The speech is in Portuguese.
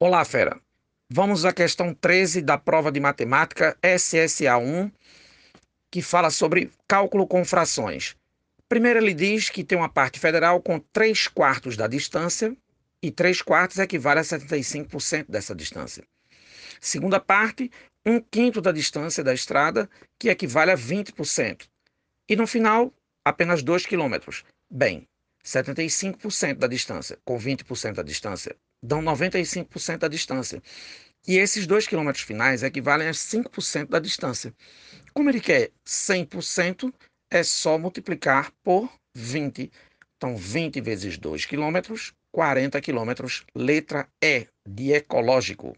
Olá, fera. Vamos à questão 13 da prova de matemática SSA1, que fala sobre cálculo com frações. Primeiro, ele diz que tem uma parte federal com 3 quartos da distância, e 3 quartos equivale a 75% dessa distância. Segunda parte, 1 quinto da distância da estrada, que equivale a 20%. E no final, apenas 2 quilômetros. Bem, 75% da distância com 20% da distância dão 95% da distância. E esses 2 quilômetros finais equivalem a 5% da distância. Como ele quer 100%, é só multiplicar por 20. Então, 20 vezes 2 quilômetros, 40 quilômetros, letra E, de ecológico.